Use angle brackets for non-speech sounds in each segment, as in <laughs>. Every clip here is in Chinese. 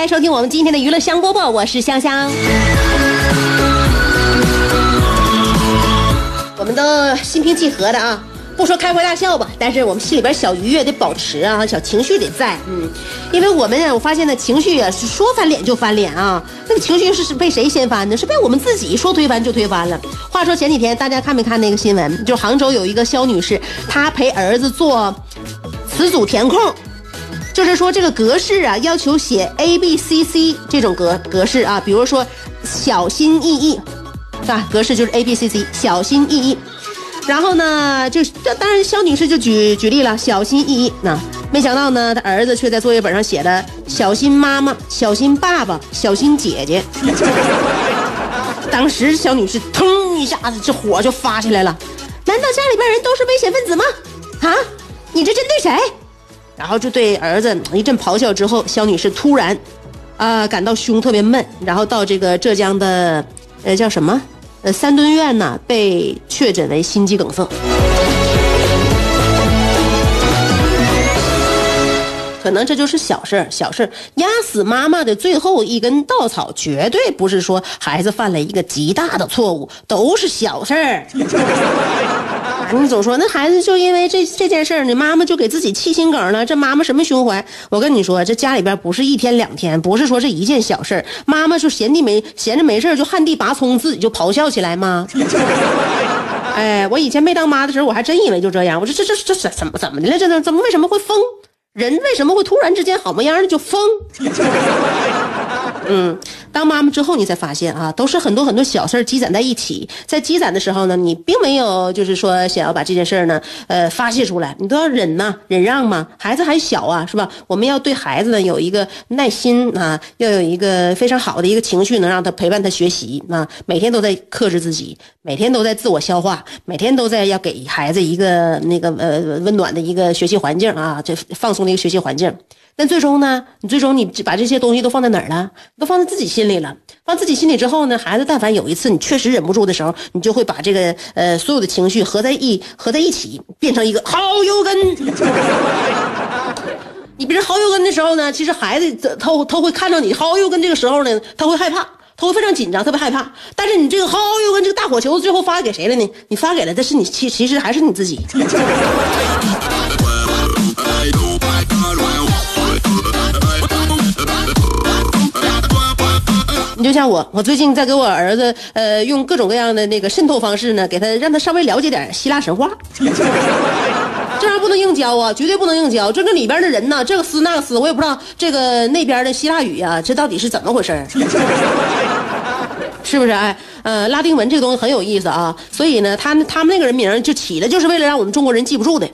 来收听我们今天的娱乐香饽饽，我是香香。我们都心平气和的啊，不说开怀大笑吧，但是我们心里边小愉悦得保持啊，小情绪得在，嗯，因为我们呢，我发现呢，情绪啊是说翻脸就翻脸啊，那个情绪是被谁掀翻的？是被我们自己说推翻就推翻了。话说前几天大家看没看那个新闻？就杭州有一个肖女士，她陪儿子做词组填空。就是说这个格式啊，要求写 A B C C 这种格格式啊，比如说小心翼翼，是吧？格式就是 A B C C，小心翼翼。然后呢，就当然肖女士就举举例了，小心翼翼。那没想到呢，她儿子却在作业本上写的小心妈妈、小心爸爸、小心姐姐。当时肖女士腾一下子这火就发起来了，难道家里边人都是危险分子吗？啊，你这针对谁？然后就对儿子一阵咆哮之后，肖女士突然，啊，感到胸特别闷，然后到这个浙江的，呃，叫什么，呃，三墩院呢，被确诊为心肌梗塞。可能这就是小事儿，小事儿压死妈妈的最后一根稻草，绝对不是说孩子犯了一个极大的错误，都是小事儿。<laughs> 你总说那孩子就因为这这件事儿你，妈妈就给自己气心梗了。这妈妈什么胸怀？我跟你说，这家里边不是一天两天，不是说这一件小事儿，妈妈就闲地没闲着没事就旱地拔葱，自己就咆哮起来吗？<laughs> 哎，我以前没当妈的时候，我还真以为就这样。我说这这这怎怎么怎么的了？这这怎么为什么会疯？人为什么会突然之间好模样的就疯？嗯，当妈妈之后，你才发现啊，都是很多很多小事儿积攒在一起，在积攒的时候呢，你并没有就是说想要把这件事儿呢，呃，发泄出来，你都要忍呐，忍让嘛。孩子还小啊，是吧？我们要对孩子呢有一个耐心啊，要有一个非常好的一个情绪，能让他陪伴他学习啊。每天都在克制自己，每天都在自我消化，每天都在要给孩子一个那个呃温暖的一个学习环境啊，这放松的一个学习环境。但最终呢，你最终你把这些东西都放在哪儿了？都放在自己心里了。放自己心里之后呢，孩子但凡有一次你确实忍不住的时候，你就会把这个呃所有的情绪合在一合在一起，变成一个好油根。<laughs> 你变成好油根的时候呢，其实孩子他他会看到你好油根这个时候呢，他会害怕，他会非常紧张，特别害怕。但是你这个好油根这个大火球最后发给谁了呢？你发给了的是你其其实还是你自己。<laughs> 你就像我，我最近在给我儿子，呃，用各种各样的那个渗透方式呢，给他让他稍微了解点希腊神话。<laughs> 这玩意儿不能硬教啊，绝对不能硬教。这个里边的人呢，这个斯那个斯，我也不知道这个那边的希腊语呀，这到底是怎么回事 <laughs> 是不是？哎，呃，拉丁文这个东西很有意思啊，所以呢，他他们那个人名就起的就是为了让我们中国人记不住的。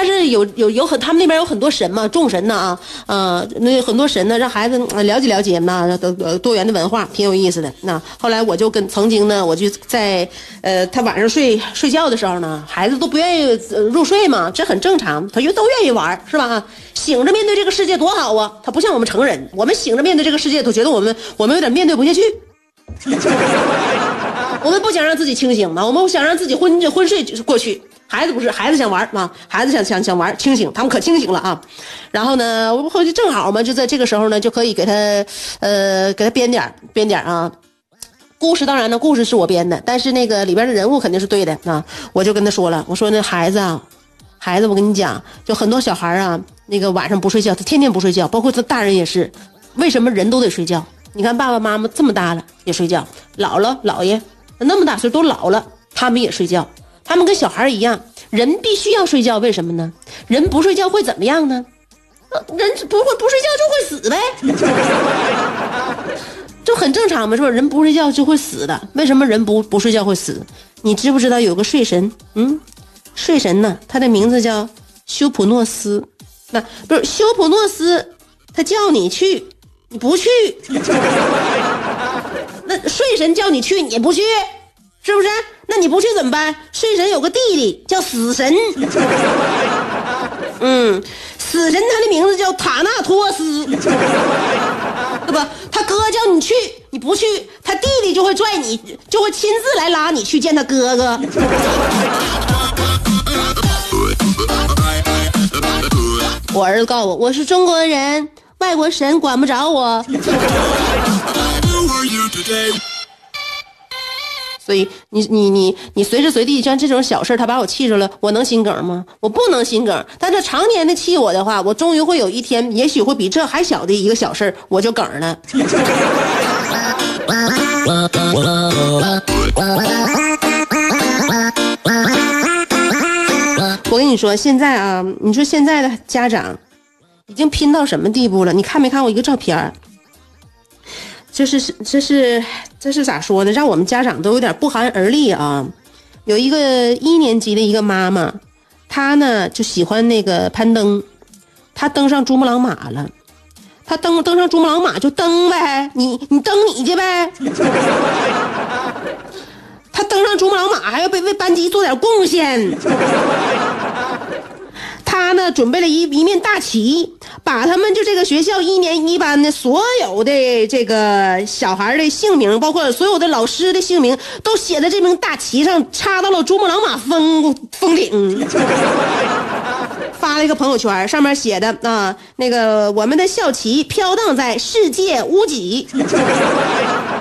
但是有有有很，他们那边有很多神嘛，众神呢啊，呃，那很多神呢，让孩子了解了解那多多元的文化，挺有意思的。那后来我就跟曾经呢，我就在呃，他晚上睡睡觉的时候呢，孩子都不愿意入睡嘛，这很正常，他就都愿意玩，是吧？醒着面对这个世界多好啊！他不像我们成人，我们醒着面对这个世界，都觉得我们我们有点面对不下去。<laughs> 我们不想让自己清醒嘛，我们想让自己昏昏睡过去。孩子不是，孩子想玩啊，孩子想想想玩，清醒，他们可清醒了啊。然后呢，我回去正好嘛，就在这个时候呢，就可以给他，呃，给他编点编点啊。故事当然呢，故事是我编的，但是那个里边的人物肯定是对的啊。我就跟他说了，我说那孩子啊，孩子，我跟你讲，就很多小孩啊，那个晚上不睡觉，他天天不睡觉，包括他大人也是。为什么人都得睡觉？你看爸爸妈妈这么大了也睡觉，姥姥姥爷那么大岁都老了，他们也睡觉，他们跟小孩一样，人必须要睡觉。为什么呢？人不睡觉会怎么样呢？人不会不睡觉就会死呗，<laughs> 就很正常嘛，是吧？人不睡觉就会死的。为什么人不不睡觉会死？你知不知道有个睡神？嗯，睡神呢，他的名字叫修普诺斯。那不是修普诺斯，他叫你去，你不去。<laughs> 那睡神叫你去，你不去，是不是？那你不去怎么办？睡神有个弟弟叫死神。嗯。死神他的名字叫塔纳托斯，对吧？他哥叫你去，你不去，他弟弟就会拽你，就会亲自来拉你去见他哥哥。我儿子告诉我，我是中国人，外国神管不着我。所以你你你你随时随地像这种小事他把我气着了，我能心梗吗？我不能心梗。但他常年的气我的话，我终于会有一天，也许会比这还小的一个小事我就梗了。<laughs> 我跟你说，现在啊，你说现在的家长已经拼到什么地步了？你看没看过一个照片这是是这是这是咋说呢？让我们家长都有点不寒而栗啊！有一个一年级的一个妈妈，她呢就喜欢那个攀登，她登上珠穆朗玛了。她登登上珠穆朗玛就登呗，你你登你去呗。<laughs> 她登上珠穆朗玛还要为为班级做点贡献。他呢，准备了一一面大旗，把他们就这个学校一年一班的所有的这个小孩的姓名，包括所有的老师的姓名，都写在这面大旗上，插到了珠穆朗玛峰峰顶。<laughs> 发了一个朋友圈，上面写的啊，那个我们的校旗飘荡在世界屋脊。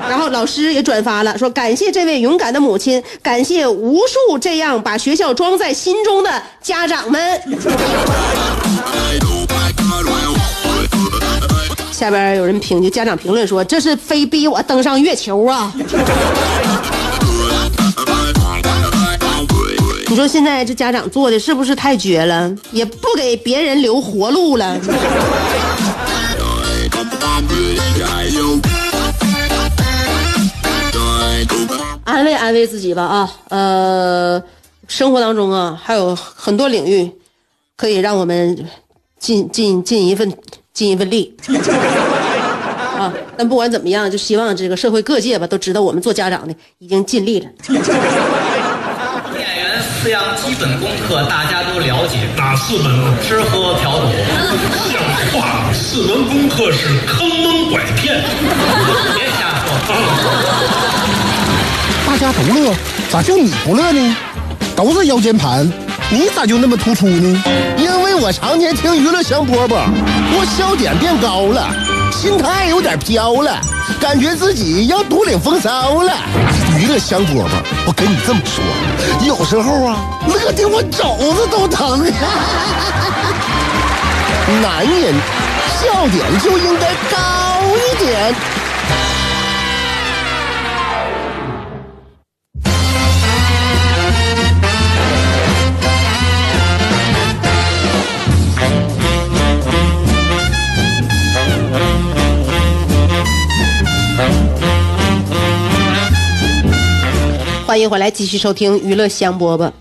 然后老师也转发了，说感谢这位勇敢的母亲，感谢无数这样把学校装在心中的家长们。下边有人评，就家长评论说，这是非逼我登上月球啊！你说现在这家长做的是不是太绝了？也不给别人留活路了。安慰安慰自己吧啊，呃，生活当中啊，还有很多领域，可以让我们尽尽尽一份尽一份力 <laughs> 啊。但不管怎么样，就希望这个社会各界吧，都知道我们做家长的已经尽力了。演员四样基本功课大家都了解，哪四门？吃喝嫖赌。像话，四门功课是坑蒙拐骗。<laughs> 大家都乐，咋就你不乐呢？都是腰间盘，你咋就那么突出呢？因为我常年听娱乐香饽饽，我笑点变高了，心态有点飘了，感觉自己要独领风骚了。娱乐香饽饽，我跟你这么说，有时候啊，乐的我肘子都疼。<laughs> 男人笑点就应该高欢迎回来，继续收听娱乐香饽饽。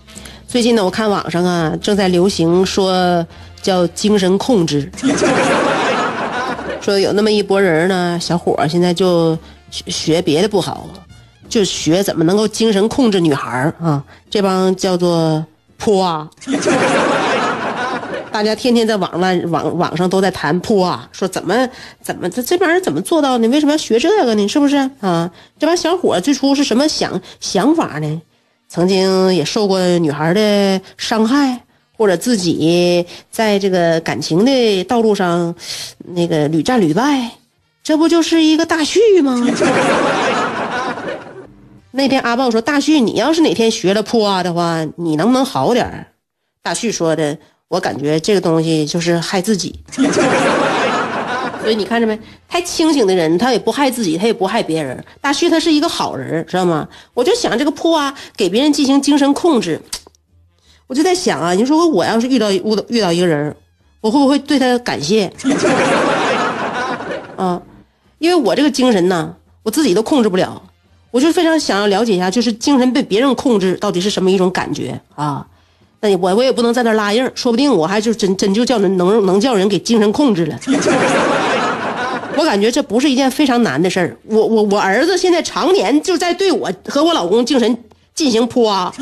最近呢，我看网上啊正在流行说叫精神控制，<laughs> 说有那么一拨人呢，小伙现在就学别的不好，就学怎么能够精神控制女孩啊。这帮叫做泼啊，大家天天在网上网网上都在谈破啊，说怎么怎么这这帮人怎么做到呢？为什么要学这个呢？是不是啊？这帮小伙最初是什么想想法呢？曾经也受过女孩的伤害，或者自己在这个感情的道路上那个屡战屡败，这不就是一个大旭吗？<laughs> 那天阿豹说：“大旭，你要是哪天学了破啊的话，你能不能好点大旭说的，我感觉这个东西就是害自己。<laughs> 所以你看着没？太清醒的人，他也不害自己，他也不害别人。大旭他是一个好人，知道吗？我就想这个破啊，给别人进行精神控制，我就在想啊，你说我要是遇到遇到遇到一个人，我会不会对他感谢？<laughs> 啊，因为我这个精神呢，我自己都控制不了，我就非常想要了解一下，就是精神被别人控制到底是什么一种感觉啊？我我也不能在那拉硬，说不定我还就真真就叫人能能叫人给精神控制了。<laughs> 我感觉这不是一件非常难的事儿。我我我儿子现在常年就在对我和我老公精神进行扑啊。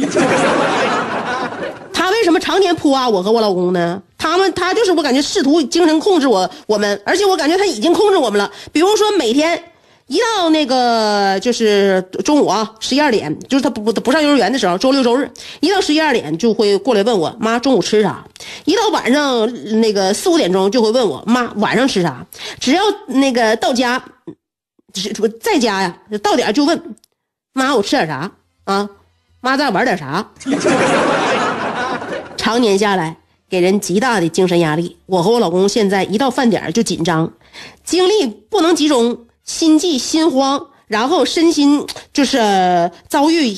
他为什么常年扑啊我和我老公呢？他们他就是我感觉试图精神控制我我们，而且我感觉他已经控制我们了。比如说每天一到那个就是中午啊十一二点，就是他不不不上幼儿园的时候，周六周日一到十一二点就会过来问我妈中午吃啥。一到晚上那个四五点钟就会问我妈晚上吃啥。只要那个到家，<laughs> 是在家呀，到点就问妈我吃点啥啊？妈咱玩点啥？<laughs> 常年下来，给人极大的精神压力。我和我老公现在一到饭点就紧张，精力不能集中，心悸心慌，然后身心就是遭遇，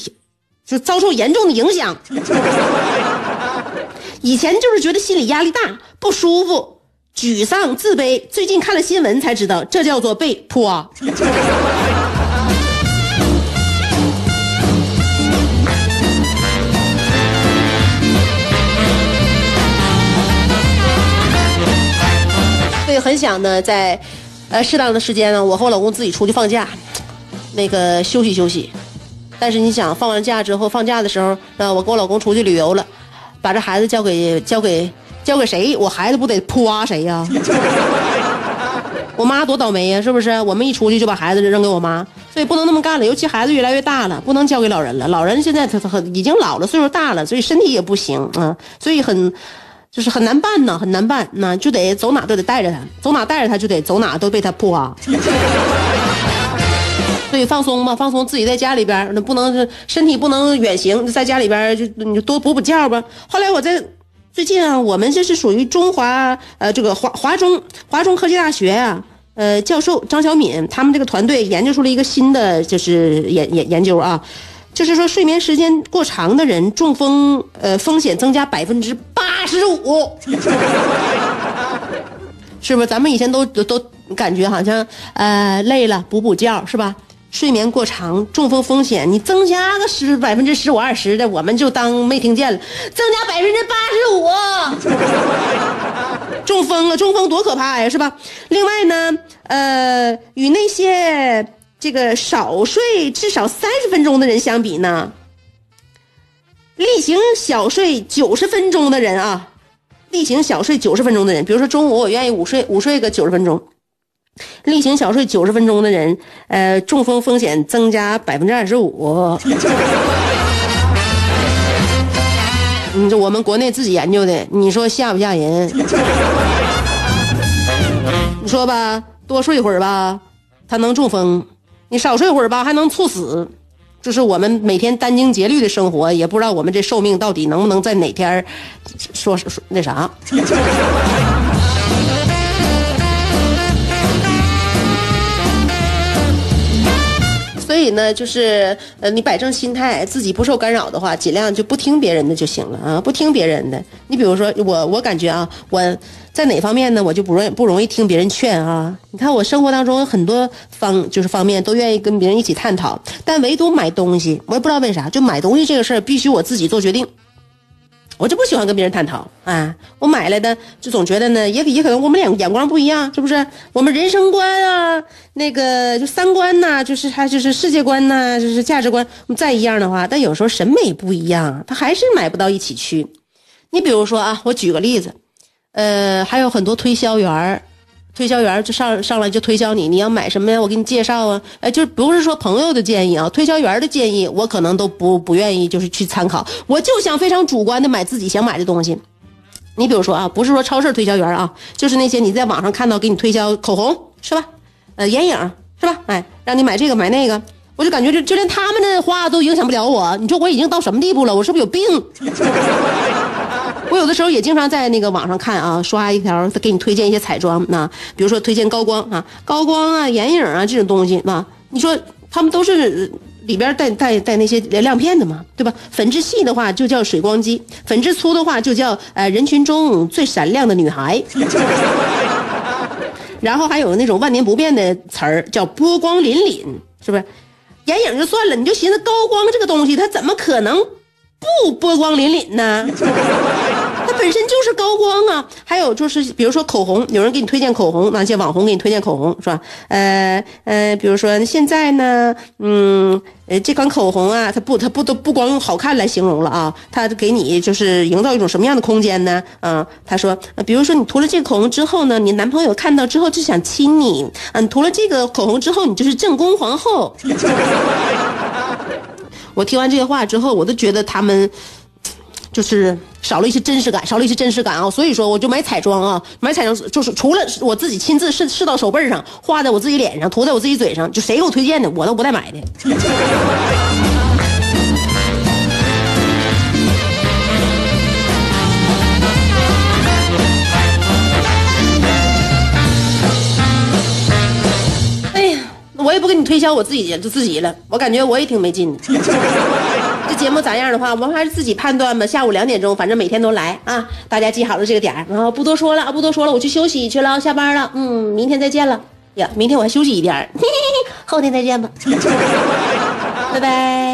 就遭受严重的影响。<laughs> 以前就是觉得心理压力大、不舒服、沮丧、自卑，最近看了新闻才知道，这叫做被泼。所以很想呢，在呃适当的时间呢，我和我老公自己出去放假，那个休息休息。但是你想，放完假之后，放假的时候，呃，我跟我老公出去旅游了，把这孩子交给交给交给谁？我孩子不得扑啊谁呀？<laughs> 我妈多倒霉呀，是不是？我们一出去就把孩子扔给我妈，所以不能那么干了。尤其孩子越来越大了，不能交给老人了。老人现在他他很已经老了，岁数大了，所以身体也不行啊，所以很。就是很难办呢，很难办，那就得走哪都得带着他，走哪带着他就得走哪都被他扑啊。<laughs> 所以放松嘛，放松自己在家里边，那不能身体不能远行，在家里边就你就多补补觉吧。后来我在最近啊，我们这是属于中华呃这个华华中华中科技大学啊，呃教授张小敏他们这个团队研究出了一个新的就是研研研究啊。就是说，睡眠时间过长的人，中风呃风险增加百分之十五，<laughs> 是不是？咱们以前都都感觉好像呃累了补补觉是吧？睡眠过长，中风风险你增加个十百分之十五二十的，我们就当没听见了。增加百分之八十五，<laughs> 中风了，中风多可怕呀，是吧？另外呢，呃，与那些。这个少睡至少三十分钟的人相比呢，例行小睡九十分钟的人啊，例行小睡九十分钟的人，比如说中午我愿意午睡，午睡个九十分钟，例行小睡九十分钟的人，呃，中风风险增加百分之二十五。你 <laughs> 这我们国内自己研究的，你说吓不吓人？<laughs> 你说吧，多睡会儿吧，他能中风。你少睡会儿吧，还能猝死，就是我们每天殚精竭虑的生活，也不知道我们这寿命到底能不能在哪天说说那啥。以呢，就是呃，你摆正心态，自己不受干扰的话，尽量就不听别人的就行了啊，不听别人的。你比如说我，我感觉啊，我。在哪方面呢？我就不容不容易听别人劝啊！你看我生活当中很多方就是方面都愿意跟别人一起探讨，但唯独买东西，我也不知道为啥，就买东西这个事儿必须我自己做决定，我就不喜欢跟别人探讨啊！我买来的就总觉得呢，也也可能我们眼眼光不一样，是不是？我们人生观啊，那个就三观呐，就是还就是世界观呐，就是价值观再一样的话，但有时候审美不一样，他还是买不到一起去。你比如说啊，我举个例子。呃，还有很多推销员儿，推销员就上上来就推销你，你要买什么呀？我给你介绍啊。哎，就不是说朋友的建议啊，推销员的建议，我可能都不不愿意，就是去参考。我就想非常主观的买自己想买的东西。你比如说啊，不是说超市推销员啊，就是那些你在网上看到给你推销口红是吧？呃，眼影是吧？哎，让你买这个买那个，我就感觉就就连他们的话都影响不了我。你说我已经到什么地步了？我是不是有病？<laughs> 有的时候也经常在那个网上看啊，刷一条给你推荐一些彩妆啊，比如说推荐高光啊、高光啊、眼影啊这种东西啊，你说他们都是里边带带带那些亮片的嘛，对吧？粉质细的话就叫水光肌，粉质粗的话就叫呃人群中最闪亮的女孩。<laughs> 然后还有那种万年不变的词儿叫波光粼粼，是不是？眼影就算了，你就寻思高光这个东西，它怎么可能不波光粼粼呢？本身就是高光啊。还有就是，比如说口红，有人给你推荐口红，那些网红给你推荐口红是吧？呃呃，比如说现在呢，嗯呃，这款口红啊，它不它不都不光用好看来形容了啊，它给你就是营造一种什么样的空间呢？啊，他说，比如说你涂了这个口红之后呢，你男朋友看到之后就想亲你，嗯、涂了这个口红之后，你就是正宫皇后。<laughs> 我听完这些话之后，我都觉得他们就是少了一些真实感，少了一些真实感啊！所以说，我就买彩妆啊，买彩妆就是除了我自己亲自试试到手背上，画在我自己脸上，涂在我自己嘴上，就谁给我推荐的，我都不带买的。哎呀，我也不给你推销我自己就自己了，我感觉我也挺没劲的。节目咋样的话，我们还是自己判断吧。下午两点钟，反正每天都来啊，大家记好了这个点儿。然后不多说了啊，不多说了，我去休息去了，下班了。嗯，明天再见了呀，明天我还休息一天，<laughs> 后天再见吧，<laughs> 拜拜。